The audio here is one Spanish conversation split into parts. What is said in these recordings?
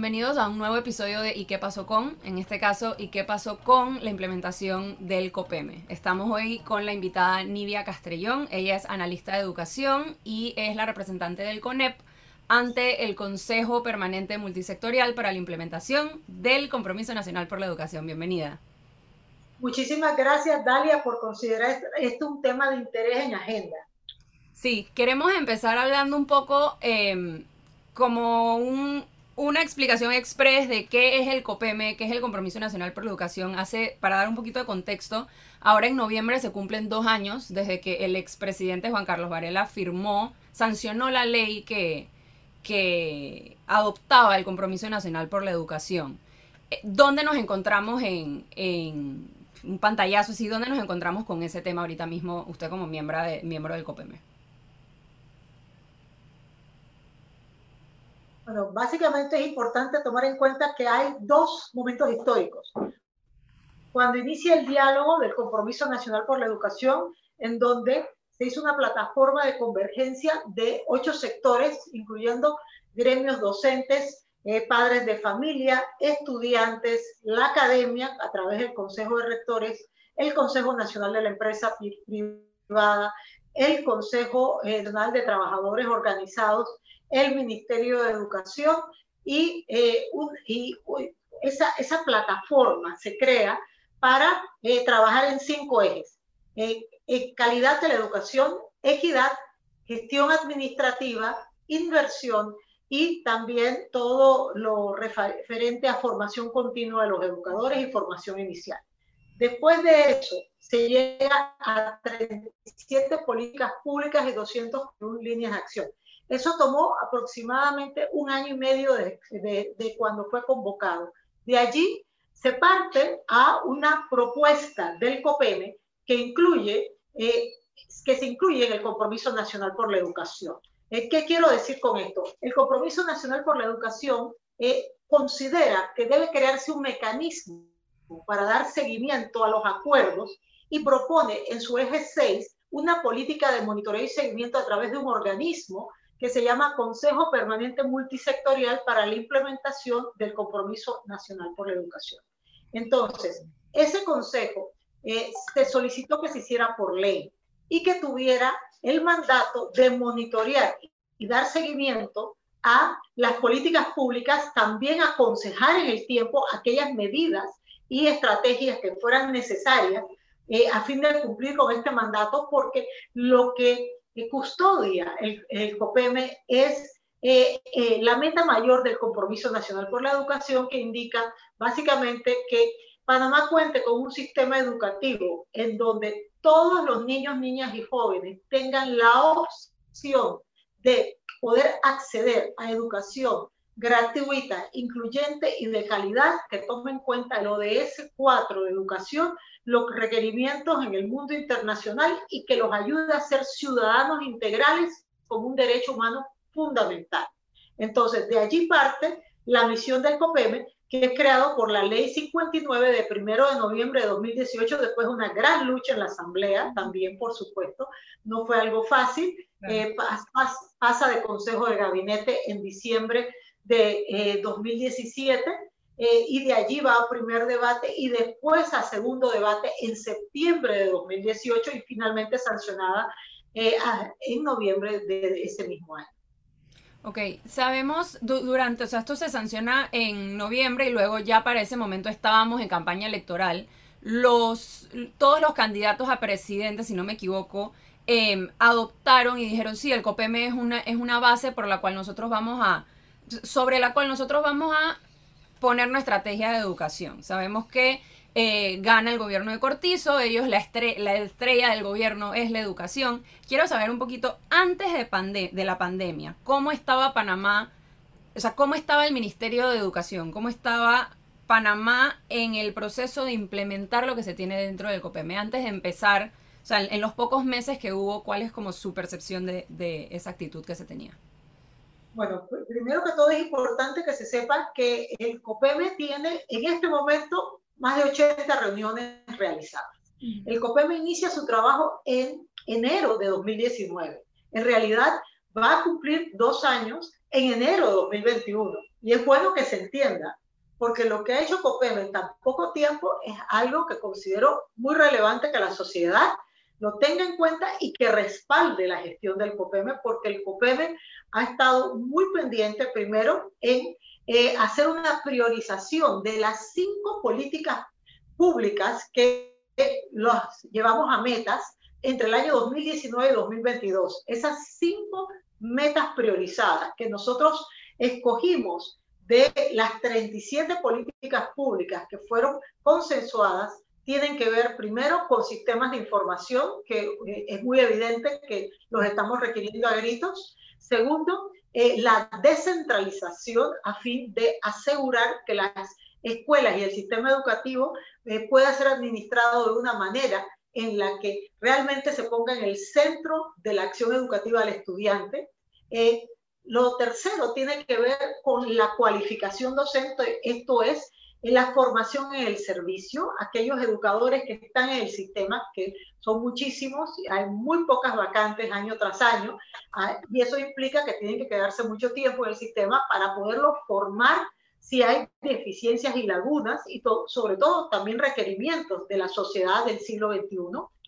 bienvenidos a un nuevo episodio de ¿Y qué pasó con? En este caso, ¿Y qué pasó con la implementación del COPEME? Estamos hoy con la invitada Nivia Castrellón, ella es analista de educación y es la representante del CONEP ante el Consejo Permanente Multisectorial para la implementación del Compromiso Nacional por la Educación. Bienvenida. Muchísimas gracias, Dalia, por considerar esto un tema de interés en agenda. Sí, queremos empezar hablando un poco em, como una explicación express de qué es el COPEME, qué es el Compromiso Nacional por la Educación. Hace, para dar un poquito de contexto, ahora en noviembre se cumplen dos años desde que el expresidente Juan Carlos Varela firmó, sancionó la ley que, que adoptaba el Compromiso Nacional por la Educación. Eh, ¿Dónde nos encontramos en, en un pantallazo así? ¿Dónde nos encontramos con ese tema ahorita mismo, usted como miembro, de, miembro del COPEME? Bueno, básicamente es importante tomar en cuenta que hay dos momentos históricos. Cuando inicia el diálogo del Compromiso Nacional por la Educación, en donde se hizo una plataforma de convergencia de ocho sectores, incluyendo gremios docentes, eh, padres de familia, estudiantes, la academia, a través del Consejo de Rectores, el Consejo Nacional de la Empresa Privada, el Consejo Nacional de Trabajadores Organizados el Ministerio de Educación y, eh, esa, esa, plataforma se crea para eh, trabajar en cinco ejes. Eh, calidad de la educación, equidad, gestión administrativa, inversión y también todo lo referente a formación continua de los educadores y formación inicial. Después de eso, se llega a 37 políticas públicas y 201 líneas de acción. Eso tomó aproximadamente un año y medio de, cuando fue convocado. De allí se parte a una propuesta del COPEME que incluye, eh, que se incluye en el Compromiso Nacional por la Educación. Eh, ¿Qué quiero decir con esto? El Compromiso Nacional por la Educación eh, considera que debe crearse un mecanismo para dar seguimiento a los acuerdos y propone en su eje 6 una política de monitoreo y seguimiento a través de un organismo que se llama Consejo Permanente Multisectorial para la Implementación del Compromiso Nacional por la Educación. Entonces, ese consejo eh, se solicitó que se hiciera por ley y que tuviera el mandato de monitorear y dar seguimiento a las políticas públicas, también aconsejar en el tiempo aquellas medidas y estrategias que fueran necesarias eh, a fin de cumplir con este mandato, porque lo que custodia. El, el COPEME es eh, eh, la meta mayor del Compromiso Nacional por la Educación que indica básicamente que Panamá cuente con un sistema educativo en donde todos los niños, niñas y jóvenes tengan la opción de poder acceder a educación gratuita, incluyente y de calidad que tome en cuenta el ODS 4 de educación los requerimientos en el mundo internacional y que los ayude a ser ciudadanos integrales como un derecho humano fundamental. Entonces, de allí parte la misión del COPEME, que es creado por la Ley 59 de 1 de noviembre de 2018, después de una gran lucha en la Asamblea, también, por supuesto, no fue algo fácil, eh, pasa de Consejo de Gabinete en diciembre de 2017 eh, eh, y de allí va a primer debate y después a segundo debate en septiembre de 2018 y finalmente sancionada eh, en noviembre de ese mismo año. Ok, sabemos durante, o sea, esto se sanciona en noviembre y luego ya para ese momento estábamos en campaña electoral. Los, todos los candidatos a presidente, si no me equivoco, em, adoptaron y dijeron, sí, el COPEM es una, es una base por la cual nosotros vamos a, sobre la cual nosotros vamos a poner nuestra estrategia de educación. Sabemos que eh, gana el gobierno de Cortizo, ellos la, la, estrella del gobierno es la educación. Quiero saber un poquito, antes de, de la pandemia, ¿cómo estaba Panamá? O sea, ¿cómo estaba el Ministerio de Educación? ¿Cómo estaba Panamá en el proceso de implementar lo que se tiene dentro del COPEME? Antes de empezar, o sea, en los pocos meses que hubo, ¿cuál es como su percepción de esa actitud que se tenía? Bueno, primero que todo es importante que se sepa que el COPEME tiene en este momento más de 80 reuniones realizadas. El COPEME inicia su trabajo en enero de 2019. En realidad va a cumplir dos años en enero de 2021. Y es bueno que se entienda, porque lo que ha hecho COPEME en tan poco tiempo es algo que considero muy relevante que la sociedad lo tenga en cuenta y que respalde la gestión del COPEME, porque el COPEME ha estado muy pendiente primero en eh, hacer una priorización de las cinco políticas públicas que los llevamos a metas entre el año 2019 y 2022. Esas cinco metas priorizadas que nosotros escogimos de las 37 políticas públicas que fueron consensuadas tienen que ver primero con sistemas de información, que eh, es muy evidente que los estamos requiriendo a gritos. Segundo, eh, la descentralización a fin de asegurar que las escuelas y el sistema educativo eh, pueda ser administrado de una manera en la que realmente se ponga en el centro de la acción educativa del estudiante. lo tercero tiene que ver con la cualificación docente, esto es en la formación en el servicio, aquellos educadores que están en el sistema, que son muchísimos, hay muy pocas vacantes año tras año, ah, y eso implica que tienen que quedarse mucho tiempo en el sistema para poderlos formar si hay deficiencias y lagunas, y sobre todo también requerimientos de la sociedad del siglo XXI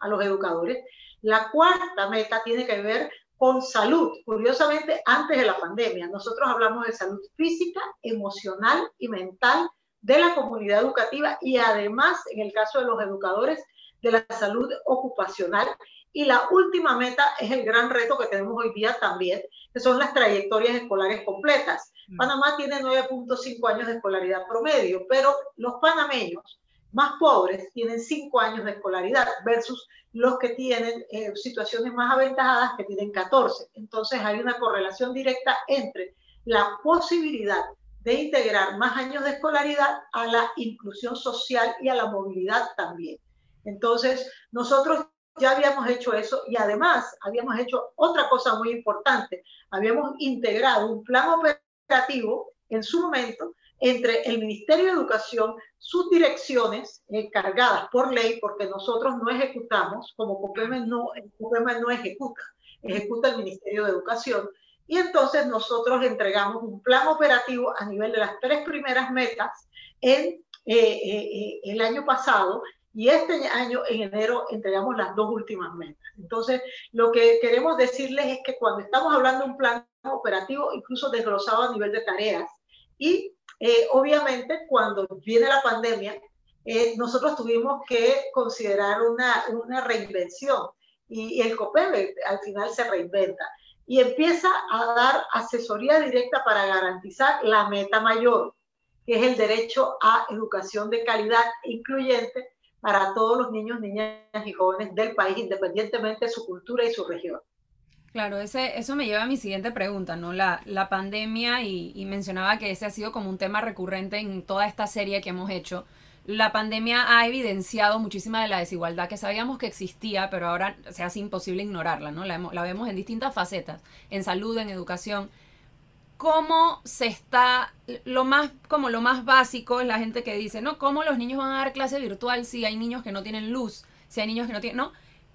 a los educadores. La cuarta meta tiene que ver con salud. Curiosamente, antes de la pandemia, nosotros hablamos de salud física, emocional y mental de la comunidad educativa y además, en el caso de los educadores, de la salud ocupacional. Y la última meta es el gran reto que tenemos hoy día también, que son las trayectorias escolares completas. Mm. Panamá tiene 9.5 años de escolaridad promedio, pero los panameños más pobres tienen 5 años de escolaridad versus los que tienen eh, situaciones más aventajadas que tienen 14. Entonces hay una correlación directa entre la posibilidad de integrar más años de escolaridad a la inclusión social y a la movilidad también. Entonces, nosotros ya habíamos hecho eso y además habíamos hecho otra cosa muy importante. Habíamos integrado un plan operativo en su momento entre el Ministerio de Educación, sus direcciones encargadas por ley, porque nosotros no ejecutamos, como COPEME no, no ejecuta, ejecuta el Ministerio de Educación, y entonces nosotros entregamos un plan operativo a nivel de las tres primeras metas en eh, eh, eh, el año pasado y este año, en enero, entregamos las dos últimas metas. Entonces, lo que queremos decirles es que cuando estamos hablando de un plan operativo, incluso desglosado a nivel de tareas, y obviamente cuando viene la pandemia, nosotros tuvimos que considerar una, una reinvención y, el COPEBE al final se reinventa y empieza a dar asesoría directa para garantizar la meta mayor, que es el derecho a educación de calidad incluyente para todos los niños, niñas y jóvenes del país, independientemente de su cultura y su región. Claro, ese, eso me lleva a mi siguiente pregunta, ¿no? La, la pandemia, y, y mencionaba que ese ha sido como un tema recurrente en toda esta serie que hemos hecho la pandemia ha evidenciado muchísima de la desigualdad que sabíamos que existía, pero ahora se hace imposible ignorarla, ¿no? La, vemos en distintas facetas, en salud, en educación. ¿Cómo se está, lo más, como lo más básico es la gente que dice, ¿no? ¿Cómo los niños van a dar clase virtual si hay niños que no tienen luz, si hay niños que no tienen, ¿no?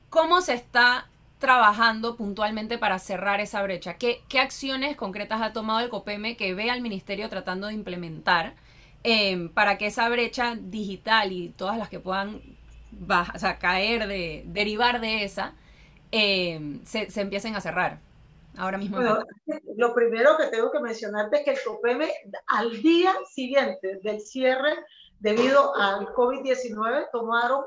¿Cómo se está trabajando puntualmente para cerrar esa brecha? ¿Qué, qué acciones concretas ha tomado el COPEME que ve al ministerio tratando de implementar? Em, para que esa brecha digital y todas las que puedan o sea, caer, de, derivar de esa, em, se, se, empiecen a cerrar. Ahora mismo. lo primero que tengo que mencionarte es que el COPEME al día siguiente del cierre debido al COVID-19 tomaron,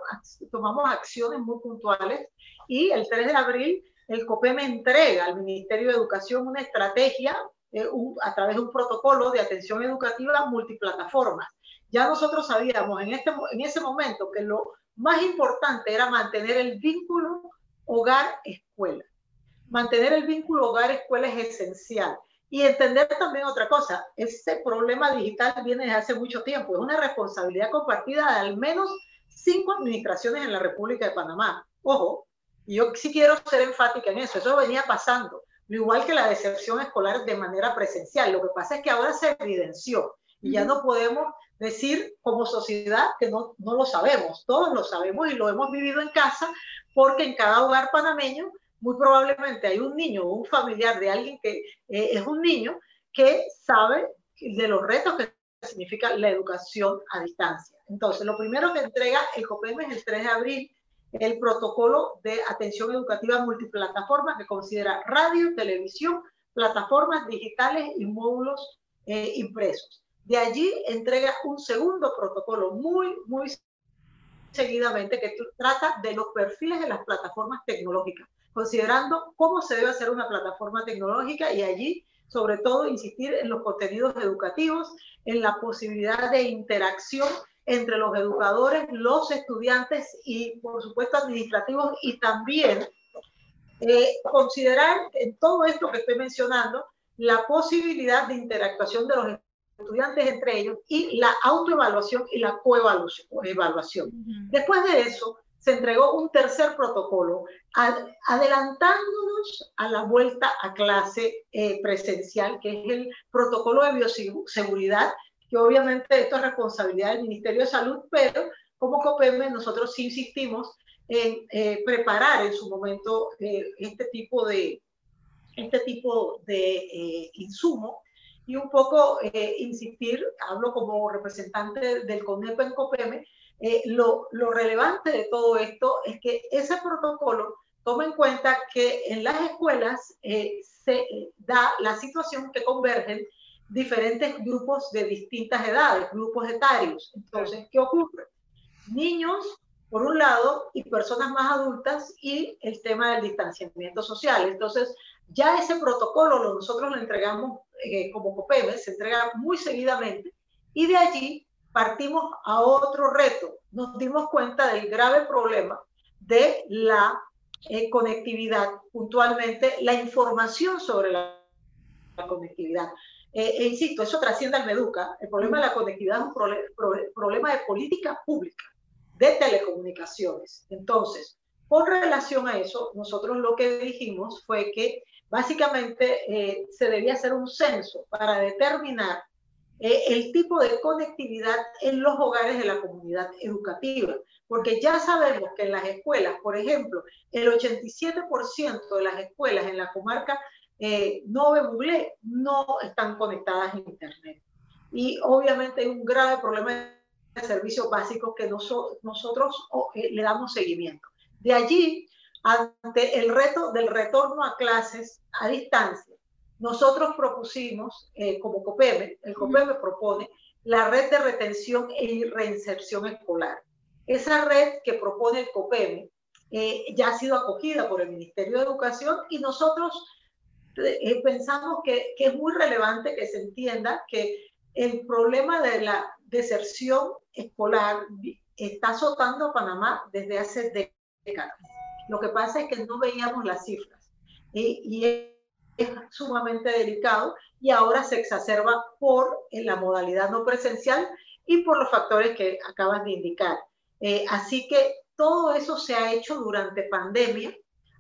tomamos acciones muy puntuales y el 3 de abril el COPEME entrega al Ministerio de Educación una estrategia eh, a través de un protocolo de atención educativa multiplataformas. Ya nosotros sabíamos en, este, en ese momento que lo más importante era mantener el vínculo hogar-escuela. Mantener el vínculo hogar-escuela es esencial. Y entender también otra cosa, este problema digital viene desde hace mucho tiempo, es una responsabilidad compartida de al menos cinco administraciones en la República de Panamá. Ojo, yo sí quiero ser enfática en eso, eso venía pasando igual que la deserción escolar de manera presencial. Lo que pasa es que ahora se evidenció y ya no podemos decir como sociedad que no, no lo sabemos. Todos lo sabemos y lo hemos vivido en casa porque en cada hogar panameño muy probablemente hay un niño o un familiar de alguien que eh, es un niño que sabe de los retos que significa la educación a distancia. Entonces, lo primero que entrega el COPEM es el 3 de abril el protocolo de atención educativa multiplataforma que considera radio, televisión, plataformas digitales y módulos eh, impresos. De allí entrega un segundo protocolo muy, muy seguidamente que trata de los perfiles de las plataformas tecnológicas, considerando cómo se debe hacer una plataforma tecnológica y allí sobre todo insistir en los contenidos educativos, en la posibilidad de interacción entre los educadores, los estudiantes y, por supuesto, administrativos y también eh, considerar en todo esto que estoy mencionando la posibilidad de interactuación de los estudiantes entre ellos y la autoevaluación y la coevaluación. Después de eso, se entregó un tercer protocolo, adelantándonos a la vuelta a clase eh, presencial, que es el protocolo de bioseguridad, que obviamente esto es responsabilidad del Ministerio de Salud, pero como COPEME nosotros sí insistimos en eh, preparar en su momento eh, este tipo de, este tipo de insumo y un poco insistir, hablo como representante del CONEP en COPEME, eh, lo, lo, relevante de todo esto es que ese protocolo toma en cuenta que en las escuelas eh, se eh, da la situación que convergen diferentes grupos de distintas edades, grupos etarios. Entonces, ¿qué ocurre? Niños, por un lado, y personas más adultas, y el tema del distanciamiento social. Entonces, ya ese protocolo nosotros lo entregamos como COPEME, se entrega muy seguidamente, y de allí partimos a otro reto. Nos dimos cuenta del grave problema de la eh, conectividad, puntualmente la información sobre la, conectividad. Eh, e insisto, eso trasciende al Meduca. El problema de la conectividad es un problema de política pública, de telecomunicaciones. Entonces, con relación a eso, nosotros lo que dijimos fue que básicamente eh, se debía hacer un censo para determinar eh, el tipo de conectividad en los hogares de la comunidad educativa, porque ya sabemos que en las escuelas, por ejemplo, el 87% de las escuelas en la comarca eh, Nove Buglé no están conectadas a Internet. Y obviamente hay un grave problema de servicios básicos que nosotros eh, le damos seguimiento. De allí, ante el reto del retorno a clases a distancia, nosotros propusimos, eh, como COPEME, el COPEME propone la red de retención y reinserción escolar. Esa red que propone el COPEME eh, ya ha sido acogida por el Ministerio de Educación y nosotros eh, pensamos que, que, es muy relevante que se entienda que el problema de la deserción escolar está azotando a Panamá desde hace décadas. Lo que pasa es que no veíamos las cifras. Y, y es sumamente delicado y ahora se exacerba por la modalidad no presencial y por los factores que acabas de indicar. Eh, así que todo eso se ha hecho durante pandemia,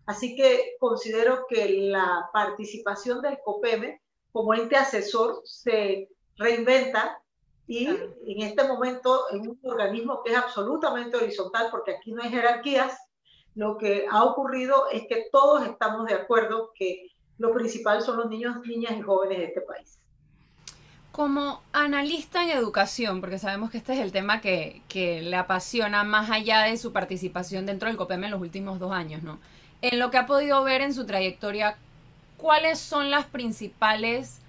así que considero que la participación del COPEME como ente asesor se reinventa y en este momento en un organismo que es absolutamente horizontal, porque aquí no hay jerarquías, lo que ha ocurrido es que todos estamos de acuerdo que lo principal son los niños, niñas y jóvenes de este país. Como analista en educación, porque sabemos que este es el tema que, le apasiona más allá de su participación dentro del COPEM en los últimos dos años, ¿no? En lo que ha podido ver en su trayectoria, ¿cuáles son las principales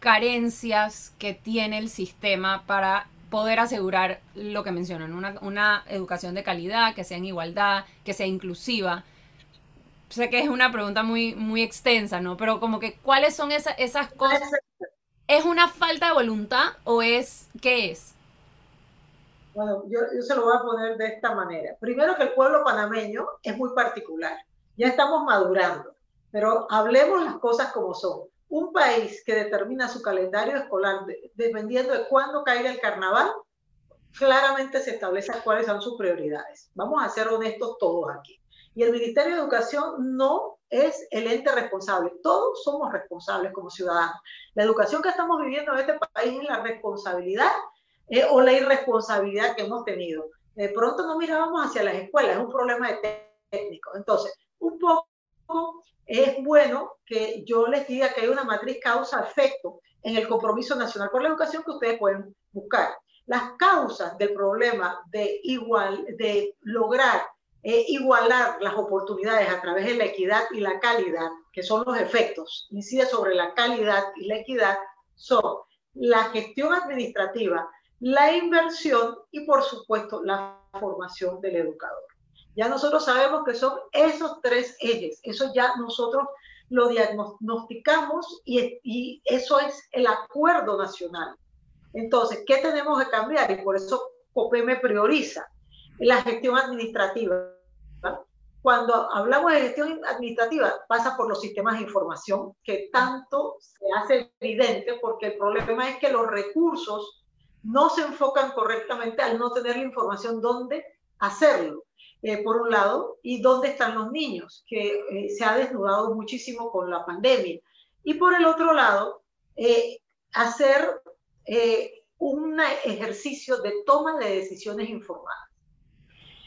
carencias que tiene el sistema para poder asegurar lo que mencionan, una, una educación de calidad, que sea en igualdad, que sea inclusiva? sé que es una pregunta muy, muy extensa, ¿no? Pero como que, ¿cuáles son esas, esas cosas? ¿Es una falta de voluntad o es, qué es? Bueno, yo, yo se lo voy a poner de esta manera. Primero que el pueblo panameño es muy particular. Ya estamos madurando, pero hablemos las cosas como son. Un país que determina su calendario escolar dependiendo de cuándo caiga el carnaval, claramente se establece cuáles son sus prioridades. Vamos a ser honestos todos aquí. Y el Ministerio de Educación no es el ente responsable. Todos somos responsables como ciudadanos. La educación que estamos viviendo en este país es la responsabilidad eh, o la irresponsabilidad que hemos tenido. De pronto no mirábamos hacia las escuelas, es un problema de técnico. Entonces, un poco es bueno que yo les diga que hay una matriz causa-efecto en el Compromiso Nacional por la Educación que ustedes pueden buscar. Las causas del problema de, igual, de lograr eh, igualar las oportunidades a través de la equidad y la calidad, que son los efectos, incide sobre la calidad y la equidad, son la gestión administrativa, la inversión y por supuesto la formación del educador. Ya nosotros sabemos que son esos tres ejes, eso ya nosotros lo diagnosticamos y, y eso es el acuerdo nacional. Entonces, ¿qué tenemos que cambiar? Y por eso COPEME prioriza la gestión administrativa cuando hablamos de gestión administrativa, pasa por los sistemas de información, que tanto se hace evidente porque el problema es que los recursos no se enfocan correctamente al no tener la información dónde hacerlo, eh, por un lado, y dónde están los niños, que eh, se ha desnudado muchísimo con la pandemia. Y por el otro lado, eh, hacer un ejercicio de toma de decisiones informadas.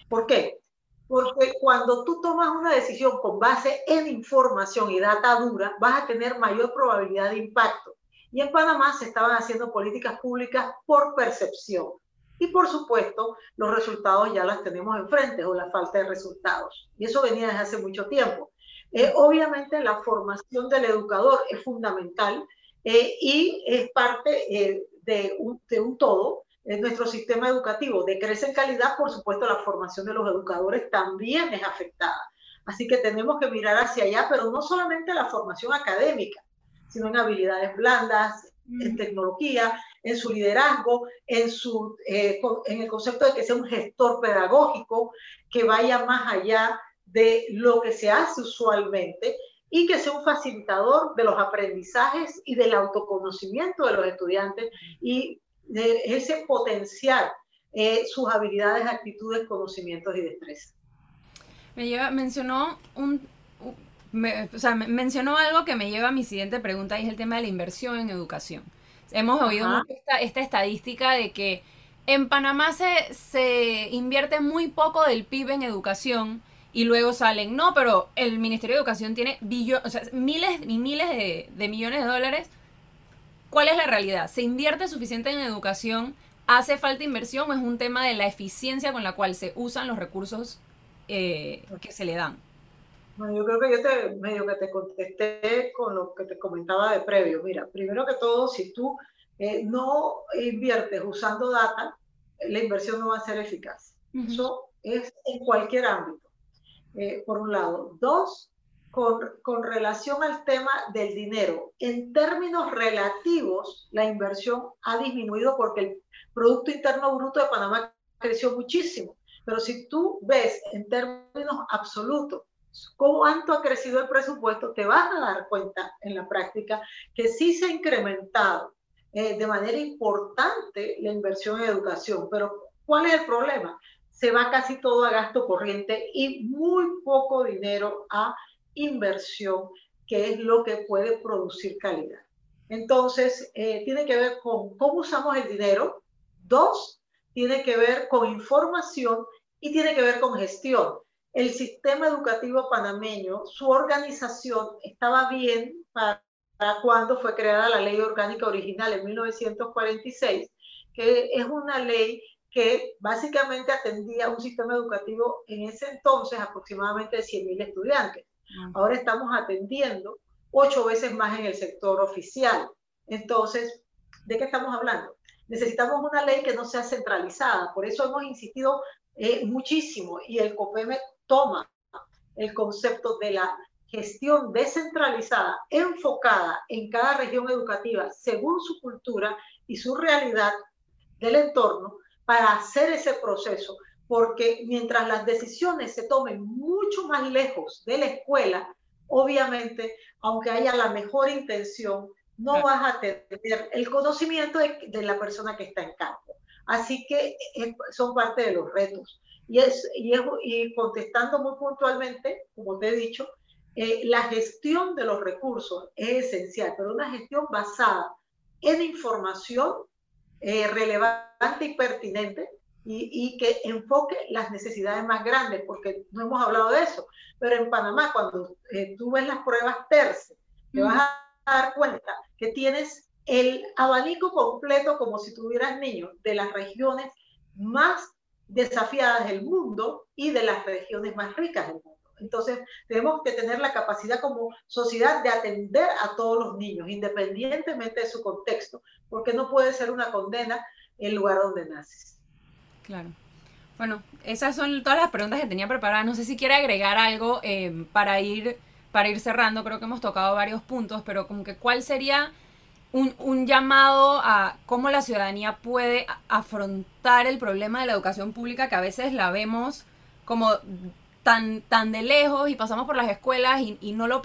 ¿Por qué? Porque cuando tú tomas una decisión con base en información y data dura, vas a tener mayor probabilidad de impacto. Y en Panamá se estaban haciendo políticas públicas por percepción. Y por supuesto, los resultados ya las tenemos enfrente o la falta de resultados. Y eso venía desde hace mucho tiempo. Eh, obviamente la formación del educador es fundamental eh, y es parte eh, de, un, de un todo en nuestro sistema educativo decrece en calidad, por supuesto la formación de los educadores también es afectada. Así que tenemos que mirar hacia allá, pero no solamente la formación académica, sino en habilidades blandas, en tecnología, en su liderazgo, en, su, eh, en el concepto de que sea un gestor pedagógico, que vaya más allá de lo que se hace usualmente y que sea un facilitador de los aprendizajes y del autoconocimiento de los estudiantes y de ese potenciar eh, sus habilidades, actitudes, conocimientos y destrezas. Me lleva, mencionó un, o sea, mencionó algo que me lleva a mi siguiente pregunta y es el tema de la inversión en educación. Hemos oído esta, esta, estadística de que en Panamá se, se invierte muy poco del PIB en educación y luego salen, no, pero el Ministerio de Educación tiene billones, o sea, miles y miles de, de millones de dólares ¿Cuál es la realidad? ¿Se invierte suficiente en educación? ¿Hace falta inversión o es un tema de la eficiencia con la cual se usan los recursos eh, que se le dan? Yo creo que yo te medio que te contesté con lo que te comentaba de previo. Mira, primero que todo, si tú eh, no inviertes usando data, la inversión no va a ser eficaz. Eso es en cualquier ámbito, eh, por un lado. Dos, con, relación al tema del dinero. En términos relativos, la inversión ha disminuido porque el Producto Interno Bruto de Panamá creció muchísimo. Pero si tú ves en términos absolutos cuánto ha crecido el presupuesto, te vas a dar cuenta en la práctica que sí se ha incrementado eh, de manera importante la inversión en educación. Pero ¿cuál es el problema? Se va casi todo a gasto corriente y muy poco dinero a inversión, que es lo que puede producir calidad. Entonces, eh, tiene que ver con cómo usamos el dinero. Dos, tiene que ver con información y tiene que ver con gestión. El sistema educativo panameño, su organización estaba bien para, cuando fue creada la ley orgánica original en 1946, que es una ley que básicamente atendía un sistema educativo en ese entonces aproximadamente de 100.000 estudiantes. Ahora estamos atendiendo ocho veces más en el sector oficial. Entonces, ¿de qué estamos hablando? Necesitamos una ley que no sea centralizada. Por eso hemos insistido eh, muchísimo y el COPEME toma el concepto de la gestión descentralizada, enfocada en cada región educativa según su cultura y su realidad del entorno para hacer ese proceso porque mientras las decisiones se tomen mucho más lejos de la escuela, obviamente, aunque haya la mejor intención, no vas a tener el conocimiento de, la persona que está en campo. Así que eh, son parte de los retos. Y, es, y, contestando muy puntualmente, como te he dicho, eh, la gestión de los recursos es esencial, pero una gestión basada en información eh, relevante y pertinente y, que enfoque las necesidades más grandes, porque no hemos hablado de eso, pero en Panamá cuando eh, tú ves las pruebas TERCE, te vas a dar cuenta que tienes el abanico completo, como si tuvieras niños de las regiones más desafiadas del mundo y de las regiones más ricas del mundo. Entonces, tenemos que tener la capacidad como sociedad de atender a todos los niños, independientemente de su contexto, porque no puede ser una condena el lugar donde naces. Claro. Bueno, esas son todas las preguntas que tenía preparadas. No sé si quiere agregar algo eh, para, ir, para ir cerrando. Creo que hemos tocado varios puntos, pero como que cuál sería un, un, llamado a cómo la ciudadanía puede afrontar el problema de la educación pública que a veces la vemos como tan, tan de lejos y pasamos por las escuelas y, y no lo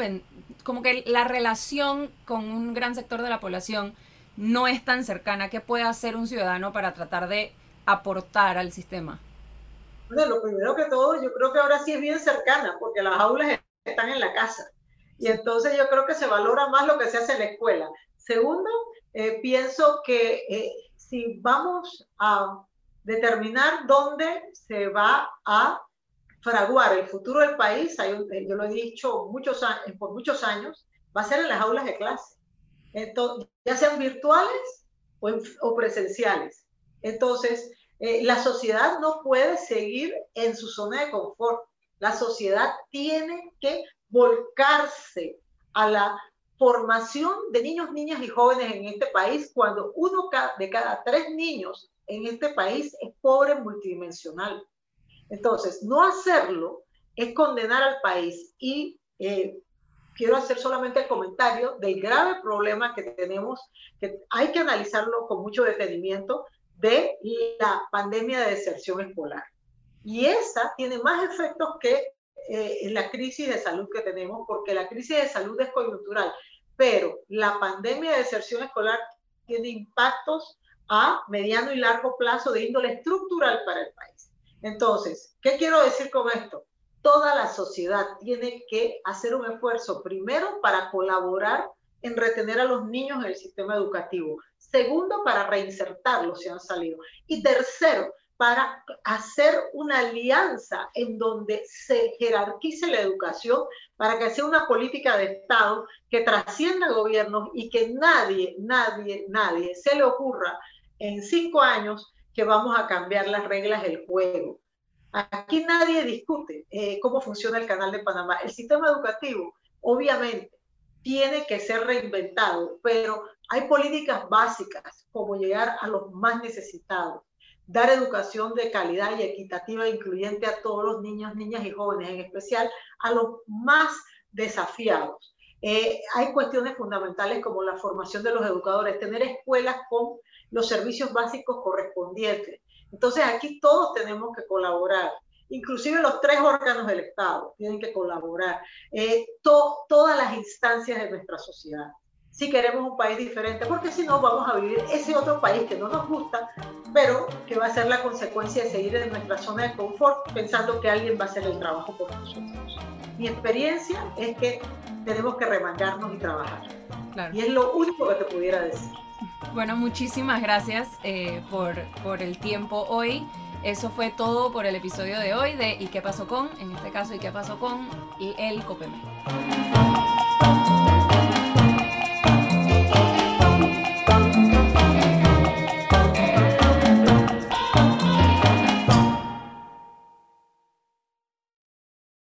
como que la relación con un gran sector de la población no es tan cercana. ¿Qué puede hacer un ciudadano para tratar de aportar al sistema? Bueno, lo primero que todo, yo creo que ahora sí es bien cercana, porque las aulas están en la casa. Y entonces yo creo que se valora más lo que se hace en la escuela. Segundo, eh, pienso que eh, si vamos a determinar dónde se va a fraguar el futuro del país, eh, yo lo he dicho muchos años, por muchos años, va a ser en las aulas de clase, entonces, ya sean virtuales o, o presenciales. Entonces, la sociedad no puede seguir en su zona de confort. La sociedad tiene que volcarse a la formación de niños, niñas y jóvenes en este país cuando uno de cada tres niños en este país es pobre multidimensional. Entonces, no hacerlo es condenar al país y eh, quiero hacer solamente el comentario del grave problema que tenemos, que hay que analizarlo con mucho detenimiento, de la pandemia de deserción escolar. Y esa tiene más efectos que eh, la crisis de salud que tenemos, porque la crisis de salud es coyuntural, pero la pandemia de deserción escolar tiene impactos a mediano y largo plazo de índole estructural para el país. Entonces, ¿qué quiero decir con esto? Toda la sociedad tiene que hacer un esfuerzo, primero, para colaborar en retener a los niños en el sistema educativo. Segundo, para reinsertarlos si han salido. Y tercero, para hacer una alianza en donde se jerarquice la educación, para que sea una política de Estado que trascienda gobiernos y que nadie, nadie, nadie se le ocurra en cinco años que vamos a cambiar las reglas del juego. Aquí nadie discute eh, cómo funciona el canal de Panamá. El sistema educativo, obviamente, tiene que ser reinventado, pero hay políticas básicas como llegar a los más necesitados dar educación de calidad y equitativa incluyente a todos los niños, niñas y jóvenes, en especial a los más desafiados. Eh, hay cuestiones fundamentales como la formación de los educadores, tener escuelas con los servicios básicos correspondientes. Entonces aquí todos tenemos que colaborar, inclusive los tres órganos del Estado tienen que colaborar, eh, todas las instancias de nuestra sociedad si queremos un país diferente, porque si no vamos a vivir ese otro país que no nos gusta, pero que va a ser la consecuencia de seguir en nuestra zona de confort pensando que alguien va a hacer el trabajo por nosotros. Mi experiencia es que tenemos que remangarnos y trabajar. Y es lo único que te pudiera decir. Bueno, muchísimas gracias eh, por, por el tiempo hoy. Eso fue todo por el episodio de hoy de ¿Y qué pasó con? En este caso, ¿Y qué pasó con? Y el COPEME.